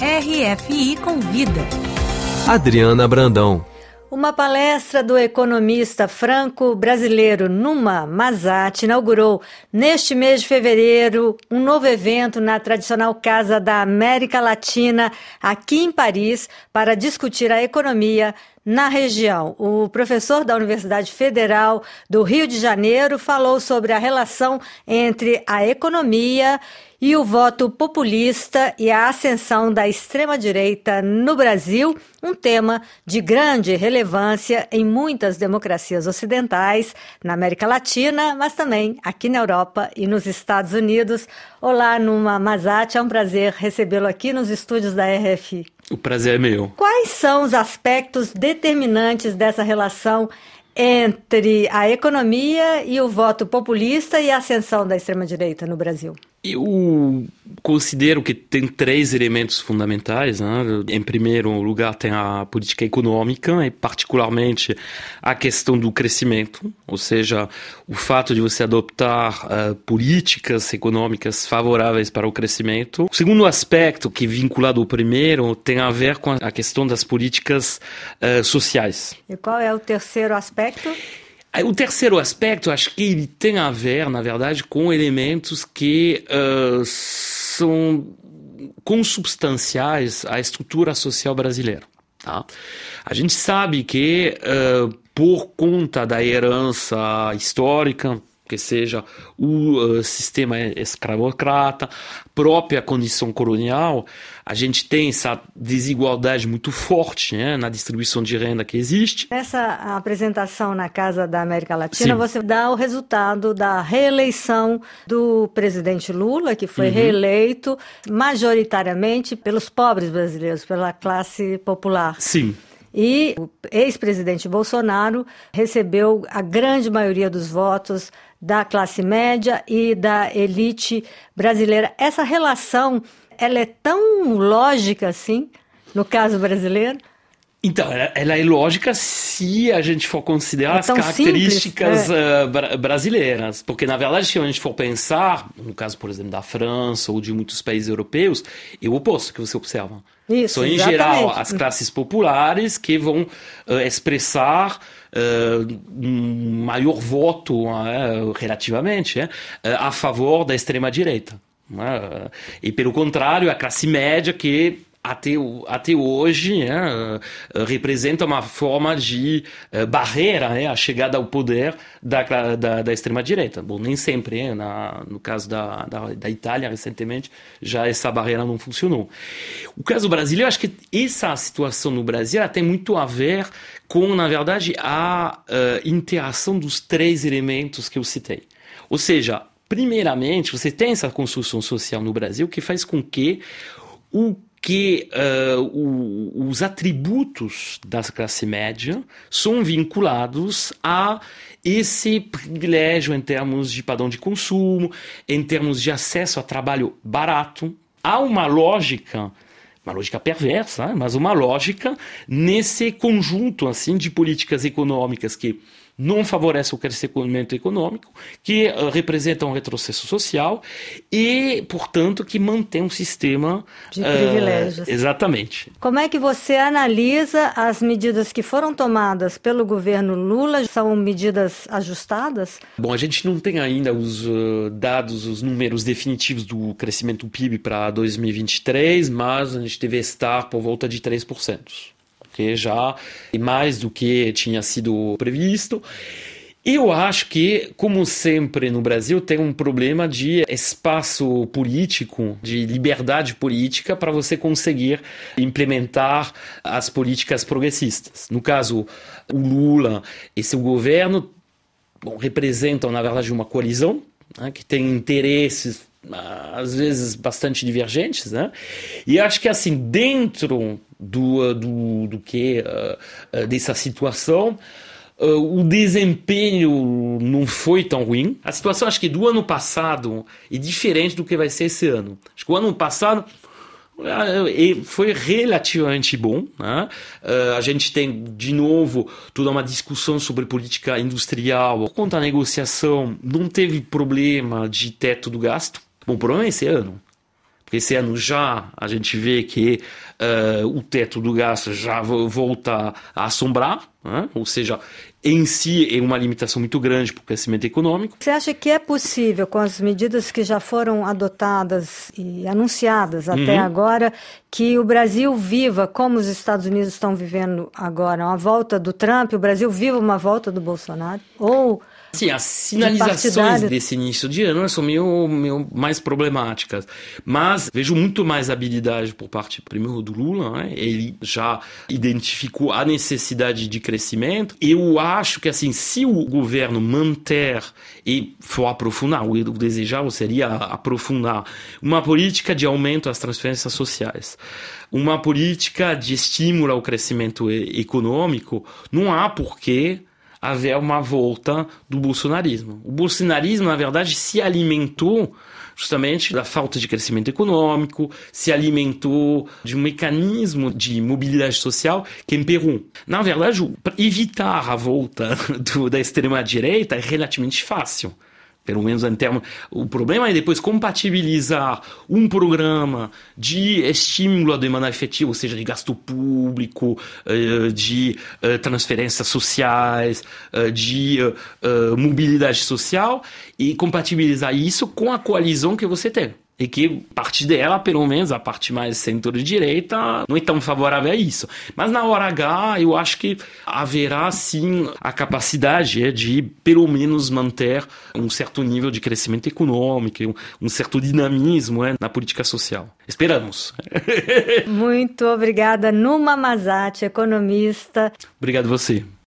RFI Convida. Adriana Brandão. Uma palestra do economista franco-brasileiro Numa Mazat inaugurou neste mês de fevereiro um novo evento na tradicional Casa da América Latina, aqui em Paris, para discutir a economia na região. O professor da Universidade Federal do Rio de Janeiro falou sobre a relação entre a economia e o voto populista e a ascensão da extrema-direita no Brasil, um tema de grande relevância em muitas democracias ocidentais, na América Latina, mas também aqui na Europa e nos Estados Unidos. Olá, Numa Mazati, é um prazer recebê-lo aqui nos estúdios da RFI. O prazer é meu. Quais são os aspectos determinantes dessa relação entre a economia e o voto populista e a ascensão da extrema-direita no Brasil? Eu considero que tem três elementos fundamentais. Né? Em primeiro lugar, tem a política econômica, e particularmente a questão do crescimento, ou seja, o fato de você adoptar uh, políticas econômicas favoráveis para o crescimento. O segundo aspecto, que é vinculado ao primeiro, tem a ver com a questão das políticas uh, sociais. E qual é o terceiro aspecto? O terceiro aspecto, acho que ele tem a ver, na verdade, com elementos que uh, são consubstanciais à estrutura social brasileira. Tá? A gente sabe que, uh, por conta da herança histórica, que seja o uh, sistema escravocrata, própria condição colonial, a gente tem essa desigualdade muito forte né, na distribuição de renda que existe. Nessa apresentação na Casa da América Latina, Sim. você dá o resultado da reeleição do presidente Lula, que foi uhum. reeleito majoritariamente pelos pobres brasileiros, pela classe popular. Sim. E o ex-presidente Bolsonaro recebeu a grande maioria dos votos da classe média e da elite brasileira. Essa relação, ela é tão lógica assim, no caso brasileiro? Então, ela é lógica se a gente for considerar é as características simples, é. uh, brasileiras. Porque, na verdade, se a gente for pensar, no caso, por exemplo, da França ou de muitos países europeus, é o oposto que você observa. Isso, São, em exatamente. geral, as classes populares que vão uh, expressar uh, um maior voto, relativamente, a favor da extrema-direita. E, pelo contrário, a classe média que até, até hoje né, representa uma forma de uh, barreira né, à chegada ao poder da, da, da extrema-direita. Bom, nem sempre, né, na, no caso da, da, da, Itália, recentemente, já essa barreira não funcionou. O caso brasileiro, acho que essa situação no Brasil tem muito a ver com, na verdade, a uh, interação dos três elementos que eu citei. Ou seja, primeiramente, você tem essa construção social no Brasil que faz com que o que uh, o, os atributos da classe média são vinculados a esse privilégio em termos de padrão de consumo, em termos de acesso a trabalho barato. Há uma lógica uma lógica perversa, mas uma lógica nesse conjunto assim de políticas econômicas que não favorece o crescimento econômico, que uh, representa um retrocesso social e, portanto, que mantém um sistema de uh, privilégios. Exatamente. Como é que você analisa as medidas que foram tomadas pelo governo Lula? São medidas ajustadas? Bom, a gente não tem ainda os uh, dados, os números definitivos do crescimento do PIB para 2023, mas a gente deve estar por volta de 3% que já é mais do que tinha sido previsto. Eu acho que, como sempre no Brasil, tem um problema de espaço político, de liberdade política para você conseguir implementar as políticas progressistas. No caso, o Lula e seu governo bom, representam, na verdade, uma coalizão né, que tem interesses às vezes bastante divergentes, né? E acho que assim dentro do do, do que uh, dessa situação o desempenho não foi tão ruim. A situação acho que do ano passado é diferente do que vai ser esse ano. Acho que o ano passado foi relativamente bom. Né? A gente tem, de novo, toda uma discussão sobre política industrial. Conta da negociação, não teve problema de teto do gasto. Bom, o problema é esse ano. porque esse ano já a gente vê que uh, o teto do gasto já volta a assombrar, né? ou seja, em si é uma limitação muito grande para o crescimento econômico. Você acha que é possível, com as medidas que já foram adotadas e anunciadas até uhum. agora, que o Brasil viva como os Estados Unidos estão vivendo agora, uma volta do Trump, o Brasil viva uma volta do Bolsonaro? Ou Sim, as sinalizações de desse início de ano são meio, meio mais problemáticas. Mas vejo muito mais habilidade por parte, primeiro, do Lula. Né? Ele já identificou a necessidade de crescimento. Eu acho que, assim, se o governo manter e for aprofundar, o desejável seria aprofundar uma política de aumento das transferências sociais uma política de estímulo ao crescimento econômico, não há porquê haver uma volta do bolsonarismo. O bolsonarismo, na verdade, se alimentou justamente da falta de crescimento econômico, se alimentou de um mecanismo de mobilidade social que imperou. Na verdade, evitar a volta do, da extrema-direita é relativamente fácil pelo menos em termos. O problema é depois compatibilizar um programa de estímulo à demanda efetiva, ou seja, de gasto público, eh, de eh, transferências sociais, eh, de mobilidade social, e compatibilizar isso com a coalizão que você tem e que parte dela, pelo menos a parte mais centro-direita, não é tão favorável a isso. Mas na hora H, eu acho que haverá sim a capacidade é, de, pelo menos, manter um certo nível de crescimento econômico, um, certo dinamismo é, na política social. Esperamos. Muito obrigada, Numa Mazati, economista. Obrigado você.